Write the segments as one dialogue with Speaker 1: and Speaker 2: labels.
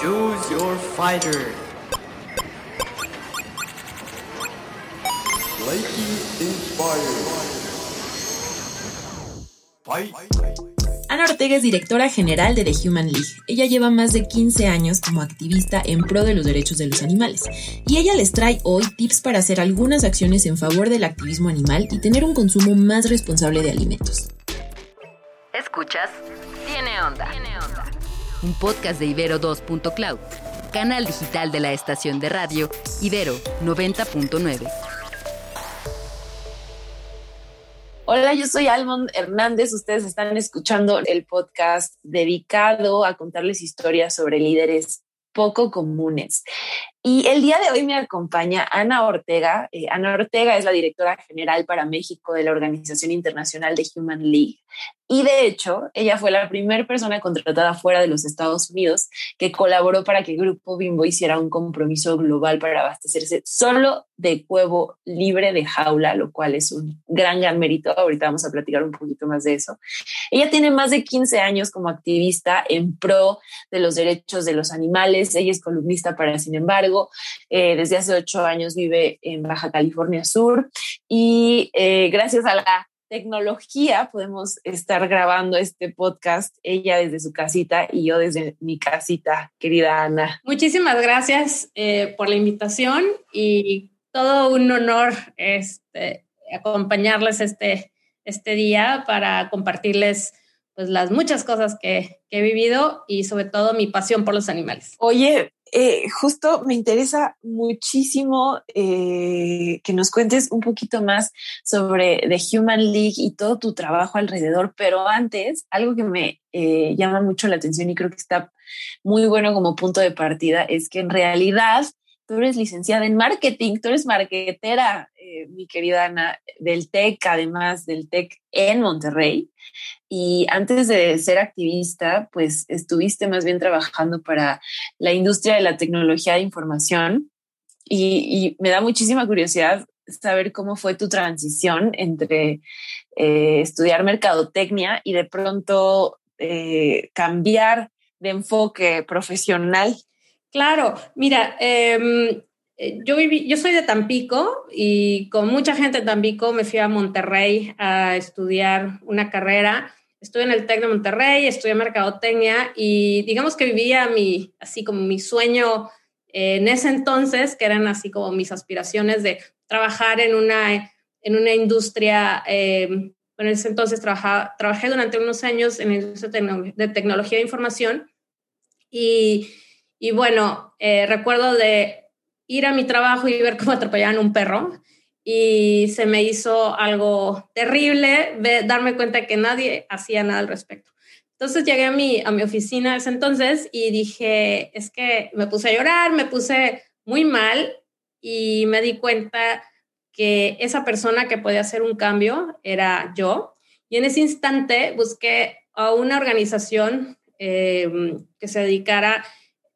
Speaker 1: Choose your fighter.
Speaker 2: Ana Ortega es directora general de The Human League. Ella lleva más de 15 años como activista en pro de los derechos de los animales. Y ella les trae hoy tips para hacer algunas acciones en favor del activismo animal y tener un consumo más responsable de alimentos.
Speaker 3: Un podcast de Ibero 2.cloud, canal digital de la estación de radio Ibero 90.9.
Speaker 2: Hola, yo soy Almond Hernández. Ustedes están escuchando el podcast dedicado a contarles historias sobre líderes poco comunes. Y el día de hoy me acompaña Ana Ortega. Eh, Ana Ortega es la directora general para México de la Organización Internacional de Human League. Y de hecho, ella fue la primera persona contratada fuera de los Estados Unidos que colaboró para que el Grupo Bimbo hiciera un compromiso global para abastecerse solo de huevo libre de jaula, lo cual es un gran, gran mérito. Ahorita vamos a platicar un poquito más de eso. Ella tiene más de 15 años como activista en pro de los derechos de los animales. Ella es columnista para Sin embargo. Eh, desde hace ocho años vive en Baja California Sur y eh, gracias a la tecnología podemos estar grabando este podcast, ella desde su casita y yo desde mi casita, querida Ana.
Speaker 4: Muchísimas gracias eh, por la invitación y todo un honor este, acompañarles este, este día para compartirles pues las muchas cosas que, que, he vivido y sobre todo mi pasión por los animales.
Speaker 2: Oye, eh, justo me interesa muchísimo eh, que nos cuentes un poquito más sobre The Human League y todo tu trabajo alrededor, pero antes, algo que me eh, llama mucho la atención y creo que está muy bueno como punto de partida es que en realidad tú eres licenciada en marketing, tú eres marketera, mi querida Ana, del TEC, además del TEC en Monterrey. Y antes de ser activista, pues estuviste más bien trabajando para la industria de la tecnología de información. Y, me da muchísima curiosidad saber cómo fue tu transición entre eh, estudiar mercadotecnia y de pronto eh, cambiar de enfoque profesional.
Speaker 4: Claro, mira, em, eh, yo, viví, yo soy de Tampico y con mucha gente de Tampico me fui a Monterrey a estudiar una carrera. Estuve en el TEC de Monterrey, estudié mercadotecnia y digamos que vivía mi, así como mi sueño en ese entonces, que eran así como mis aspiraciones de trabajar en una, en una industria, eh, en ese entonces trabajaba, trabajé durante unos años en la industria de tecnología de información y, y bueno, eh, recuerdo de ir a mi trabajo y ver cómo atropellaban un perro y se me hizo algo terrible darme cuenta que nadie hacía nada al respecto. Entonces llegué a mi, a mi oficina ese entonces y dije, es que me puse a llorar, me puse muy mal y me di cuenta que esa persona que podía hacer un cambio era yo. Y en ese instante busqué a una organización em, que se dedicara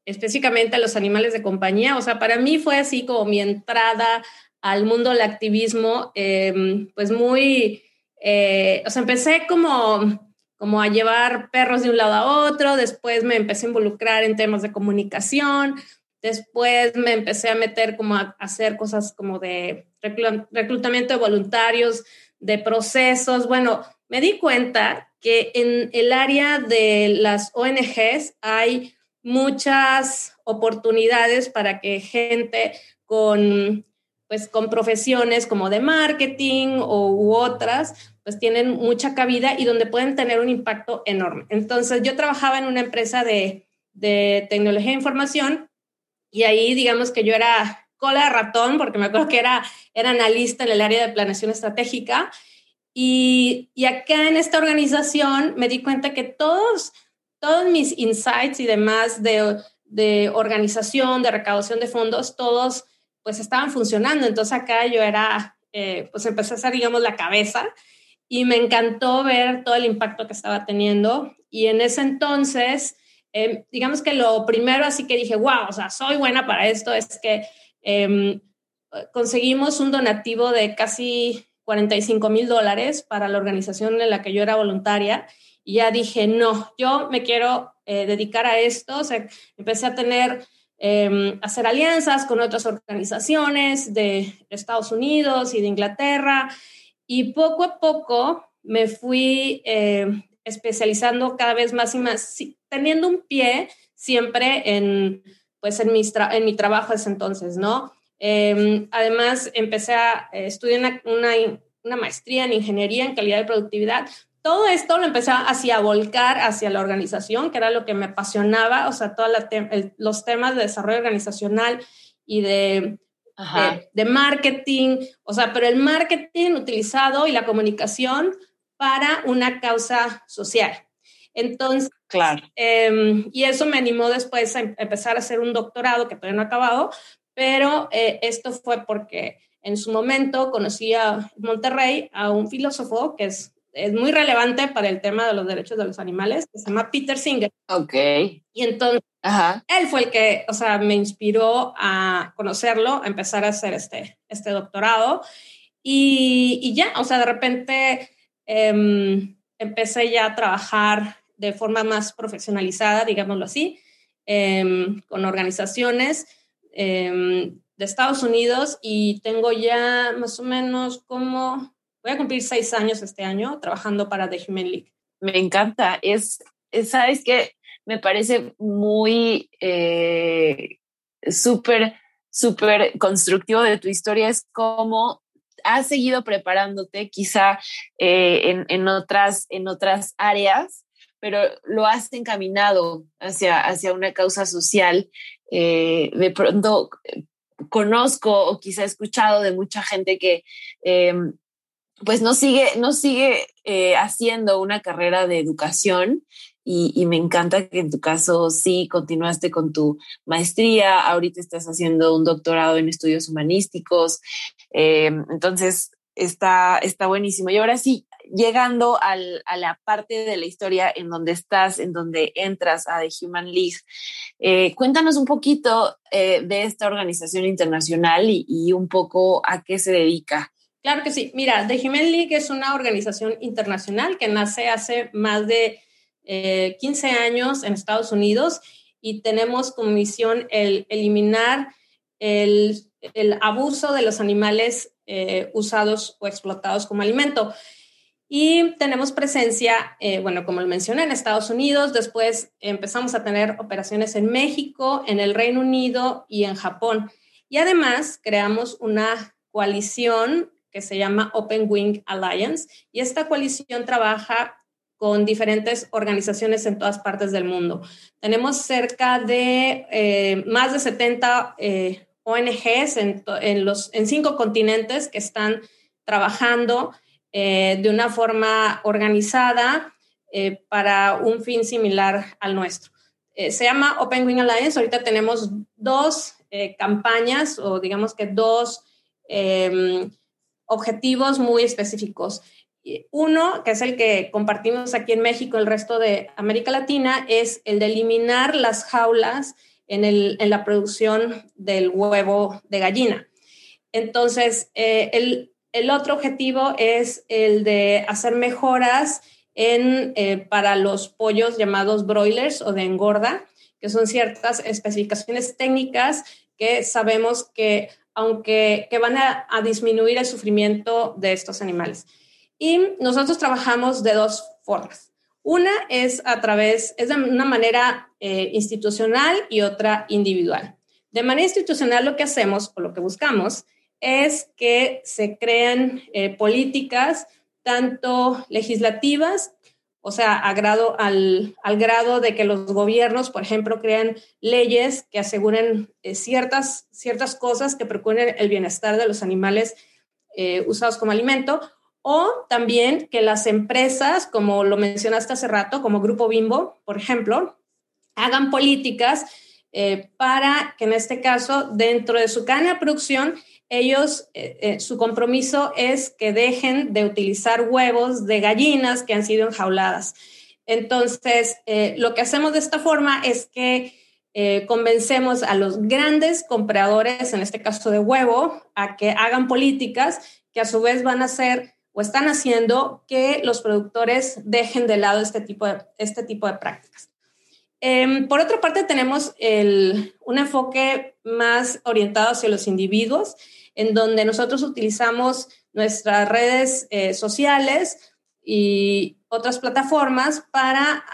Speaker 4: específicamente a los animales de compañía. O sea, para mí fue así como mi entrada al mundo del activismo, em, pues muy, eh, o sea, empecé como, como a llevar perros de un lado a otro, después me empecé a involucrar en temas de comunicación, después me empecé a meter como a, hacer cosas como de reclutamiento de voluntarios, de procesos, bueno, me di cuenta que en el área de las ONGs hay muchas oportunidades para que gente con pues con profesiones como de marketing o, otras, pues tienen mucha cabida y donde pueden tener un impacto enorme. Entonces yo trabajaba en una empresa de, de tecnología de información y ahí digamos que yo era cola de ratón, porque me acuerdo que era, era analista en el área de planeación estratégica. Y, y acá en esta organización me di cuenta que todos, todos mis insights y demás de, de organización, de recaudación de fondos, todos pues estaban funcionando. Entonces acá yo era, eh, pues empecé a ser, digamos, la cabeza y me encantó ver todo el impacto que estaba teniendo. Y en ese entonces, em, digamos que lo primero así que dije, wow, o sea, soy buena para esto, es que em, conseguimos un donativo de casi 45 mil dólares para la organización en la que yo era voluntaria y ya dije, no, yo me quiero eh, dedicar a esto. O sea, empecé a tener, eh, hacer alianzas con otras organizaciones de Estados Unidos y de Inglaterra y poco a poco me fui eh, especializando cada vez más y más, teniendo un pie siempre en, pues en, mi, en mi trabajo ese entonces, ¿no? Em, además, empecé a estudiar una, una, maestría en ingeniería en calidad de productividad. Todo esto lo empecé a volcar hacia la organización, que era lo que me apasionaba, o sea, todos los temas de desarrollo organizacional y de, de, de, marketing, o sea, pero el marketing utilizado y la comunicación para una causa social. Entonces,
Speaker 2: claro.
Speaker 4: Em, y eso me animó después a em, empezar a hacer un doctorado que todavía no he acabado, pero eh, esto fue porque en su momento conocí a Monterrey a un filósofo que es, es muy relevante para el tema de los derechos de los animales, que se llama Peter Singer.
Speaker 2: Ok.
Speaker 4: Y entonces, él fue el que, o sea, me inspiró a conocerlo, a empezar a hacer este, este doctorado. Y, y ya, o sea, de repente em, empecé ya a trabajar de forma más profesionalizada, digámoslo así, em, con organizaciones em, de Estados Unidos y tengo ya más o menos como, voy a cumplir seis años este año trabajando para The Human.
Speaker 2: Me encanta, es, sabes que me parece muy eh, súper, súper constructivo de tu historia, es como has seguido preparándote quizá eh, en, en, otras, en otras áreas, pero lo has encaminado hacia, hacia una causa social. Eh, de pronto eh, conozco o quizá he escuchado de mucha gente que em, pues no sigue, no sigue haciendo una carrera de educación y, me encanta que en tu caso sí continuaste con tu maestría, ahorita estás haciendo un doctorado en estudios humanísticos, eh, entonces está, está buenísimo. Y ahora sí, llegando a la parte de la historia en donde estás, en donde entras a The Human League, eh, cuéntanos un poquito eh, de esta organización internacional y, un poco a qué se dedica.
Speaker 4: Claro que sí. Mira, The Human League es una organización internacional que nace hace más de eh, 15 años en Estados Unidos y tenemos como misión el eliminar el, abuso de los animales eh, usados o explotados como alimento. Y tenemos presencia, eh, bueno, como lo mencioné, en Estados Unidos, después empezamos a tener operaciones en México, en el Reino Unido y en Japón. Y además creamos una coalición que se llama Open Wing Alliance y esta coalición trabaja con diferentes organizaciones en todas partes del mundo. Tenemos cerca de eh, más de 70 eh, ONGs en, los, en cinco continentes que están trabajando eh, de una forma organizada para un fin similar al nuestro. se llama Open Wing Alliance. Ahorita tenemos dos campañas o digamos que dos em, objetivos muy específicos. Uno, que es el que compartimos aquí en México, el resto de América Latina, es el de eliminar las jaulas en, la producción del huevo de gallina. Entonces, eh, el, otro objetivo es el de hacer mejoras en, eh, para los pollos llamados broilers o de engorda, que son ciertas especificaciones técnicas que sabemos que, aunque que van a disminuir el sufrimiento de estos animales. Y nosotros trabajamos de dos formas. Una es a través, es de una manera eh, institucional y otra individual. De manera institucional lo que hacemos o lo que buscamos es que se creen eh, políticas tanto legislativas, o sea, al, al, grado de que los gobiernos, por ejemplo, crean leyes que aseguren eh, ciertas, ciertas cosas que procuren el bienestar de los animales usados como alimento, o también que las empresas, como lo mencionaste hace rato, como Grupo Bimbo, por ejemplo, hagan políticas eh, para que en este caso, dentro de su cadena de producción, ellos, eh, eh, su compromiso es que dejen de utilizar huevos de gallinas que han sido enjauladas. Entonces, lo que hacemos de esta forma es que eh, convencemos a los grandes compradores, en este caso de huevo, a que hagan políticas que a su vez van a hacer o están haciendo que los productores dejen de lado este tipo de, este tipo de prácticas. Em, por otra parte, tenemos un enfoque más orientado hacia los individuos, en donde nosotros utilizamos nuestras redes eh, sociales y otras plataformas para,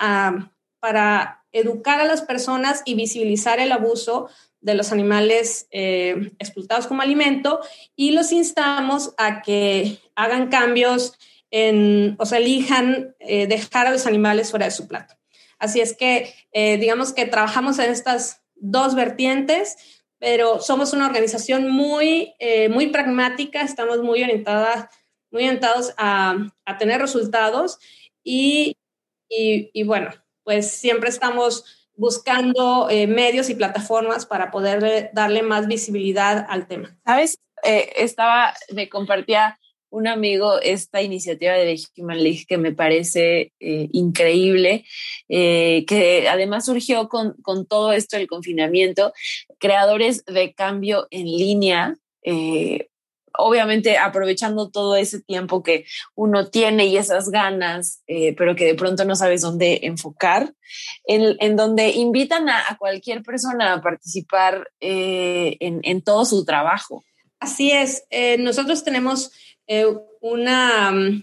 Speaker 4: educar a las personas y visibilizar el abuso de los animales eh, explotados como alimento y los instamos a que hagan cambios o sea, elijan eh, dejar a los animales fuera de su plato. Así es que, eh, digamos que trabajamos en estas dos vertientes, pero somos una organización muy, eh, muy pragmática, estamos muy, orientadas, muy orientados a, a tener resultados y, y, bueno, pues siempre estamos buscando eh, medios y plataformas para poder darle más visibilidad al tema.
Speaker 2: Sabes, estaba, me compartía un amigo esta iniciativa de Human League que me parece eh, increíble, eh, que además surgió con, todo esto del confinamiento, creadores de cambio en línea. Eh, obviamente aprovechando todo ese tiempo que uno tiene y esas ganas, pero que de pronto no sabes dónde enfocar, en, donde invitan a, cualquier persona a participar en, en, todo su trabajo.
Speaker 4: Así es, nosotros tenemos eh, una, mm,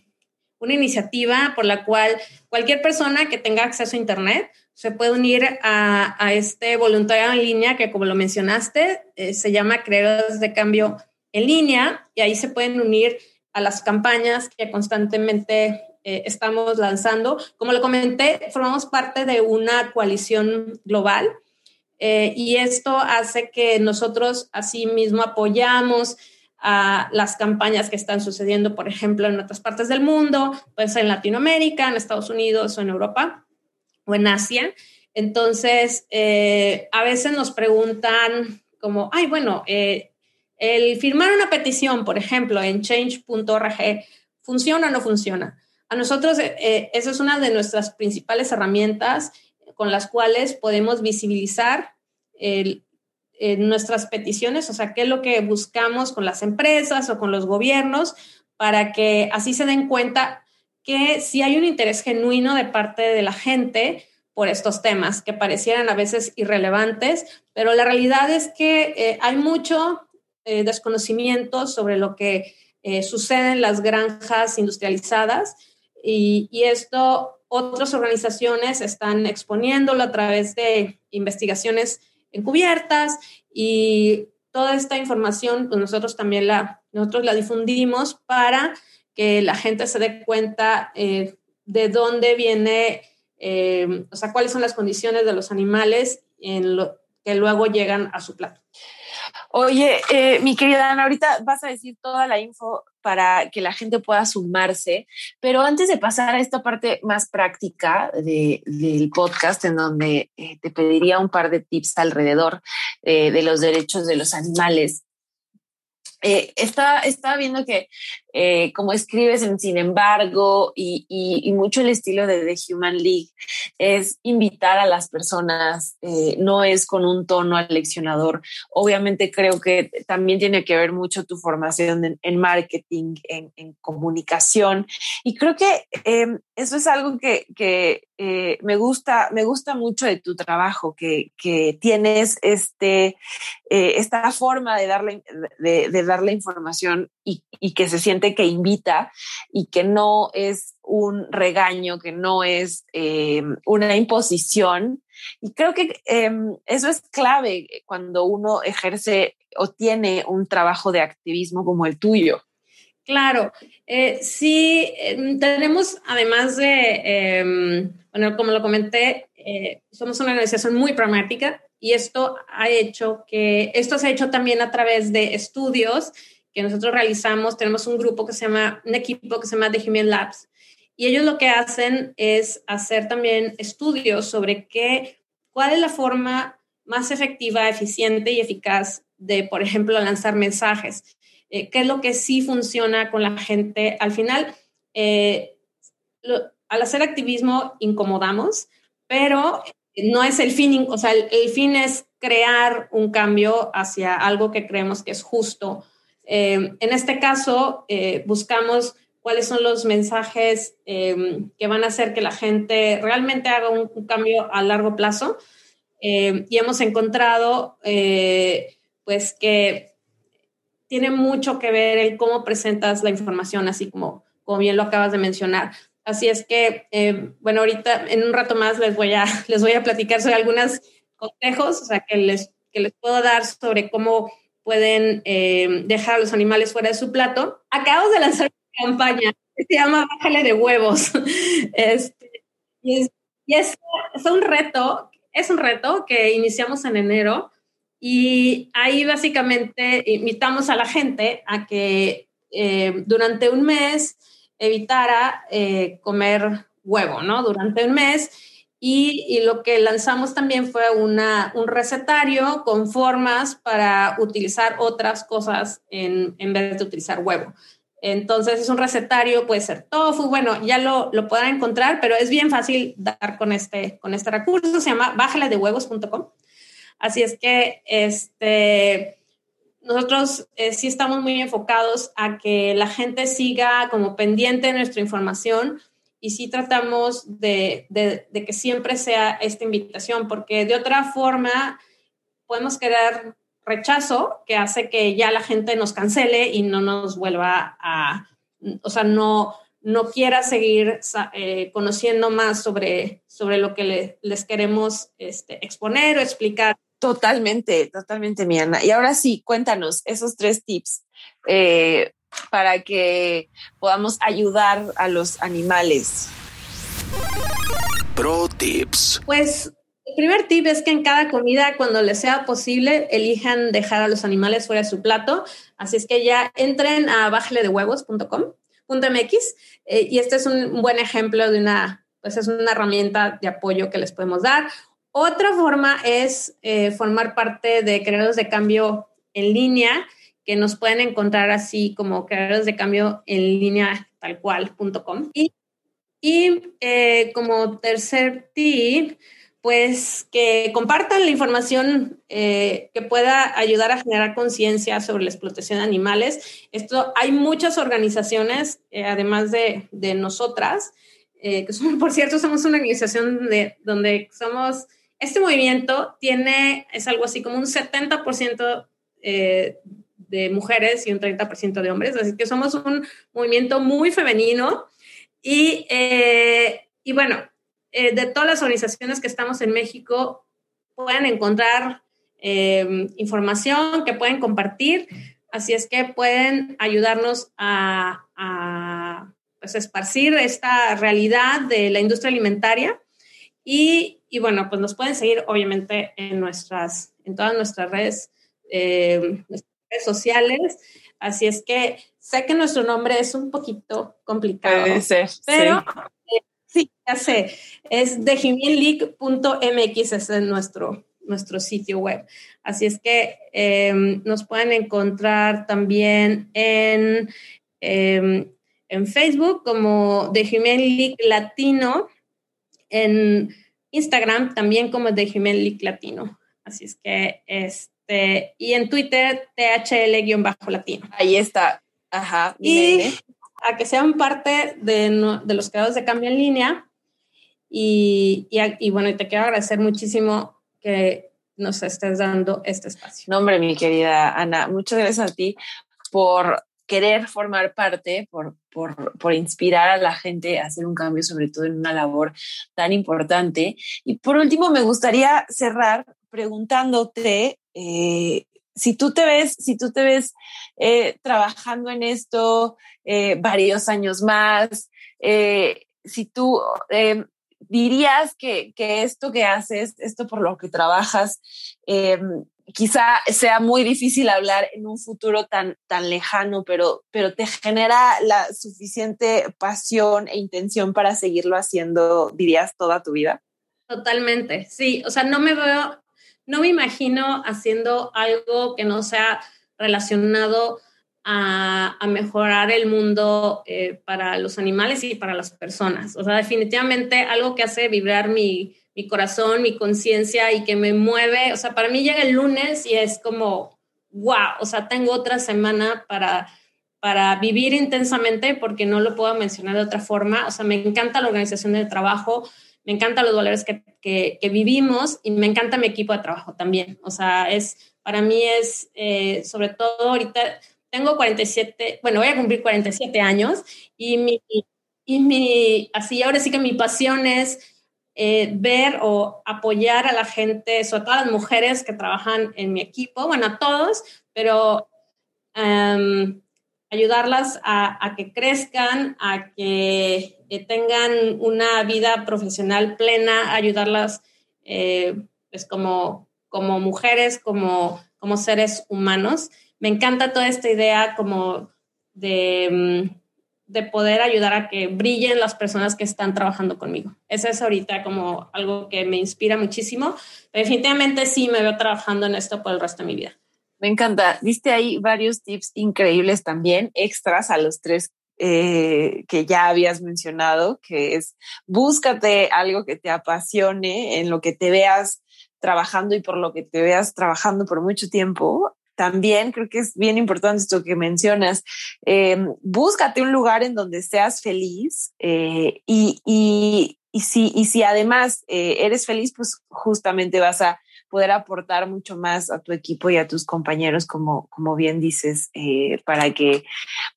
Speaker 4: una iniciativa por la cual cualquier persona que tenga acceso a Internet se puede unir a, este voluntariado en línea que, como lo mencionaste, eh, se llama Creadores de Cambio en línea y ahí se pueden unir a las campañas que constantemente eh, estamos lanzando. Como lo comenté, formamos parte de una coalición global y esto hace que nosotros asimismo apoyamos a las campañas que están sucediendo, por ejemplo, en otras partes del mundo, puede ser en Latinoamérica, en Estados Unidos o en Europa o en Asia. Entonces, eh, a veces nos preguntan como, ay, bueno, eh, el firmar una petición, por ejemplo, en change.org, ¿funciona o no funciona? A nosotros, eh, esa es una de nuestras principales herramientas con las cuales podemos visibilizar el, nuestras peticiones, o sea, qué es lo que buscamos con las empresas o con los gobiernos para que así se den cuenta que si hay un interés genuino de parte de la gente por estos temas que parecieran a veces irrelevantes, pero la realidad es que eh, hay mucho eh, desconocimiento sobre lo que eh, sucede en las granjas industrializadas y esto otras organizaciones están exponiéndolo a través de investigaciones encubiertas y toda esta información pues nosotros también la, nosotros la difundimos para que la gente se dé cuenta eh, de dónde viene, eh, o sea, cuáles son las condiciones de los animales en lo, que luego llegan a su plato.
Speaker 2: Oye, eh, mi querida Ana, ahorita vas a decir toda la info para que la gente pueda sumarse, pero antes de pasar a esta parte más práctica del podcast, en donde eh, te pediría un par de tips alrededor eh, de los derechos de los animales, eh, estaba viendo que eh, como escribes en Sin embargo y, y, mucho el estilo de The Human League es invitar a las personas, eh, no es con un tono aleccionador. Obviamente creo que también tiene que ver mucho tu formación en, marketing, en, comunicación y creo que em, eso es algo que, que me, gusta, me gusta mucho de tu trabajo, que, que tienes este, esta forma de darle, darle información y, y que se siente que invita y que no es un regaño, que no es eh, una imposición. Y creo que em, eso es clave cuando uno ejerce o tiene un trabajo de activismo como el tuyo.
Speaker 4: Claro, eh, sí, em, tenemos además de, em, bueno, como lo comenté, eh, somos una organización muy pragmática y esto ha hecho que, esto se ha hecho también a través de estudios que nosotros realizamos, tenemos un grupo que se llama, un equipo que se llama The Human Labs, y ellos lo que hacen es hacer también estudios sobre qué, cuál es la forma más efectiva, eficiente y eficaz de, por ejemplo, lanzar mensajes. Eh, qué es lo que sí funciona con la gente. Al final, eh, al hacer activismo incomodamos, pero no es el fin, o sea, el, fin es crear un cambio hacia algo que creemos que es justo. Eh, en este caso, eh, buscamos cuáles son los mensajes em, que van a hacer que la gente realmente haga un, cambio a largo plazo. Em, y hemos encontrado, eh, pues, que tiene mucho que ver el cómo presentas la información, así como, como bien lo acabas de mencionar. Así es que, em, bueno, ahorita en un rato más les voy a, les voy a platicar sobre algunos consejos, o sea, que les, que les puedo dar sobre cómo pueden dejar a los animales fuera de su plato. Acabamos de lanzar campaña que se llama Bájale de huevos. Este, y es, es, un reto, es un reto que iniciamos en enero y ahí básicamente invitamos a la gente a que eh, durante un mes evitara eh, comer huevo, ¿no? Durante un mes. Y, lo que lanzamos también fue una, un recetario con formas para utilizar otras cosas en, en vez de utilizar huevo. Entonces es un recetario, puede ser tofu, bueno, ya lo, lo podrán encontrar, pero es bien fácil dar con este, con este recurso, se llama bájaledehuevos.com. Así es que este, nosotros eh, sí estamos muy enfocados a que la gente siga como pendiente de nuestra información y sí tratamos de, que siempre sea esta invitación, porque de otra forma podemos quedar rechazo que hace que ya la gente nos cancele y no nos vuelva a, o sea, no, no quiera seguir eh, conociendo más sobre, sobre lo que les queremos este, exponer o explicar.
Speaker 2: Totalmente, totalmente, Miana. Y ahora sí, cuéntanos esos tres tips eh, para que podamos ayudar a los animales.
Speaker 5: Pro tips.
Speaker 4: Pues el primer tip es que en cada comida, cuando les sea posible, elijan dejar a los animales fuera de su plato. Así es que ya entren a bajeledehuevos.com.mx eh, y este es un buen ejemplo de una, pues es una herramienta de apoyo que les podemos dar. Otra forma es eh, formar parte de creadores de cambio en línea, que nos pueden encontrar así como creadores de cambio en línea tal cual.com. Y, y eh, como tercer tip, pues que compartan la información eh, que pueda ayudar a generar conciencia sobre la explotación de animales. Esto hay muchas organizaciones, además de, de nosotras, que son, por cierto, somos una organización de, donde somos, este movimiento tiene, es algo así como un 70% de mujeres y un 30% de hombres, así que somos un movimiento muy femenino. Y, y bueno, eh, de todas las organizaciones que estamos en México pueden encontrar em, información que pueden compartir, así es que pueden ayudarnos a, pues, esparcir esta realidad de la industria alimentaria y, bueno, pues nos pueden seguir obviamente en nuestras, en todas nuestras redes, em, redes sociales. Así es que sé que nuestro nombre es un poquito complicado. pero Sí, ya sé. Es dejimienleak.mx, ese es nuestro, nuestro sitio web. Así es que em, nos pueden encontrar también en, en Facebook como Dejimienleak Latino, en Instagram también como Dejimienleak Latino. Así es que, este, y en Twitter, THL-latino.
Speaker 2: Ahí está. Ajá.
Speaker 4: Y, a que sean parte de, de los creadores de cambio en línea. Y, y, bueno, te quiero agradecer muchísimo que nos estés dando este espacio.
Speaker 2: No, hombre, mi querida Ana, muchas gracias a ti por querer formar parte, por, por, por, inspirar a la gente a hacer un cambio, sobre todo en una labor tan importante. Y por último, me gustaría cerrar preguntándote eh, si tú te ves, si tú te ves eh, trabajando en esto eh, varios años más, si tú dirías que, que, esto que haces, esto por lo que trabajas, quizá sea muy difícil hablar en un futuro tan, tan lejano, pero, pero te genera la suficiente pasión e intención para seguirlo haciendo, dirías, toda tu vida.
Speaker 4: Totalmente, sí, o sea, no me veo no me imagino haciendo algo que no sea relacionado a, mejorar el mundo eh, para los animales y para las personas. O sea, definitivamente algo que hace vibrar mi, mi corazón, mi conciencia y que me mueve. O sea, para mí llega el lunes y es como, wow, o sea, tengo otra semana para, para vivir intensamente porque no lo puedo mencionar de otra forma. O sea, me encanta la organización del trabajo, me encantan los valores que, que, vivimos y me encanta mi equipo de trabajo también. O sea, es, para mí es, eh, sobre todo ahorita, tengo 47, bueno, voy a cumplir 47 años y mi, y mi, así ahora sí que mi pasión es eh, ver o apoyar a la gente, sobre todo a las mujeres que trabajan en mi equipo, bueno, a todos, pero em, ayudarlas a, que crezcan, a que eh, tengan una vida profesional plena, ayudarlas eh, pues como, como mujeres, como, como seres humanos. Me encanta toda esta idea como de, mm, de poder ayudar a que brillen las personas que están trabajando conmigo. Eso es ahorita como algo que me inspira muchísimo. Definitivamente sí me veo trabajando en esto por el resto de mi vida.
Speaker 2: Me encanta. Diste ahí varios tips increíbles también, extras a los tres eh, que ya habías mencionado, que es búscate algo que te apasione, en lo que te veas trabajando y por lo que te veas trabajando por mucho tiempo. También creo que es bien importante esto que mencionas. Em, búscate un lugar en donde seas feliz eh, y, y, y, si, y si además eh, eres feliz, pues justamente vas a poder aportar mucho más a tu equipo y a tus compañeros, como, como bien dices, eh, para que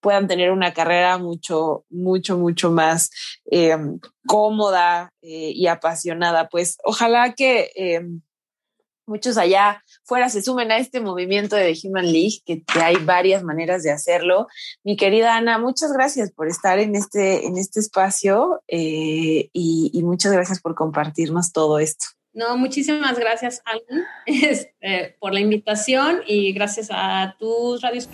Speaker 2: puedan tener una carrera mucho, mucho, mucho más eh, cómoda y apasionada. Pues ojalá que muchos allá fuera se sumen a este movimiento de The Human League, que, hay varias maneras de hacerlo. Mi querida Ana, muchas gracias por estar en este, en este espacio y, y muchas gracias por compartirnos todo esto.
Speaker 4: No, muchísimas gracias, Alan, este, por la invitación y gracias a tus radios.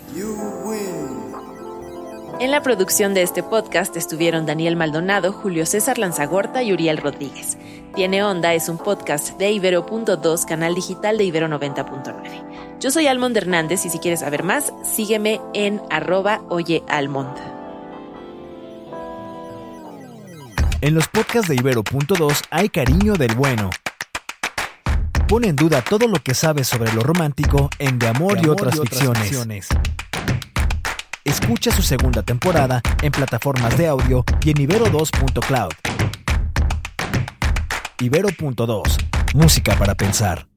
Speaker 3: En la producción de este podcast estuvieron Daniel Maldonado, Julio César Lanzagorta y Uriel Rodríguez. Tiene Onda es un podcast de Ibero.2, canal digital de Ibero 90.9. Yo soy Almond Hernández y si quieres saber más, sígueme en arroba oyealmond.
Speaker 5: En los podcasts de Ibero.2 hay cariño del bueno pone en duda todo lo que sabes sobre lo romántico en De Amor, y, otras, ficciones. Escucha su segunda temporada en plataformas de audio y en ibero2.cloud. Ibero.2, música para pensar.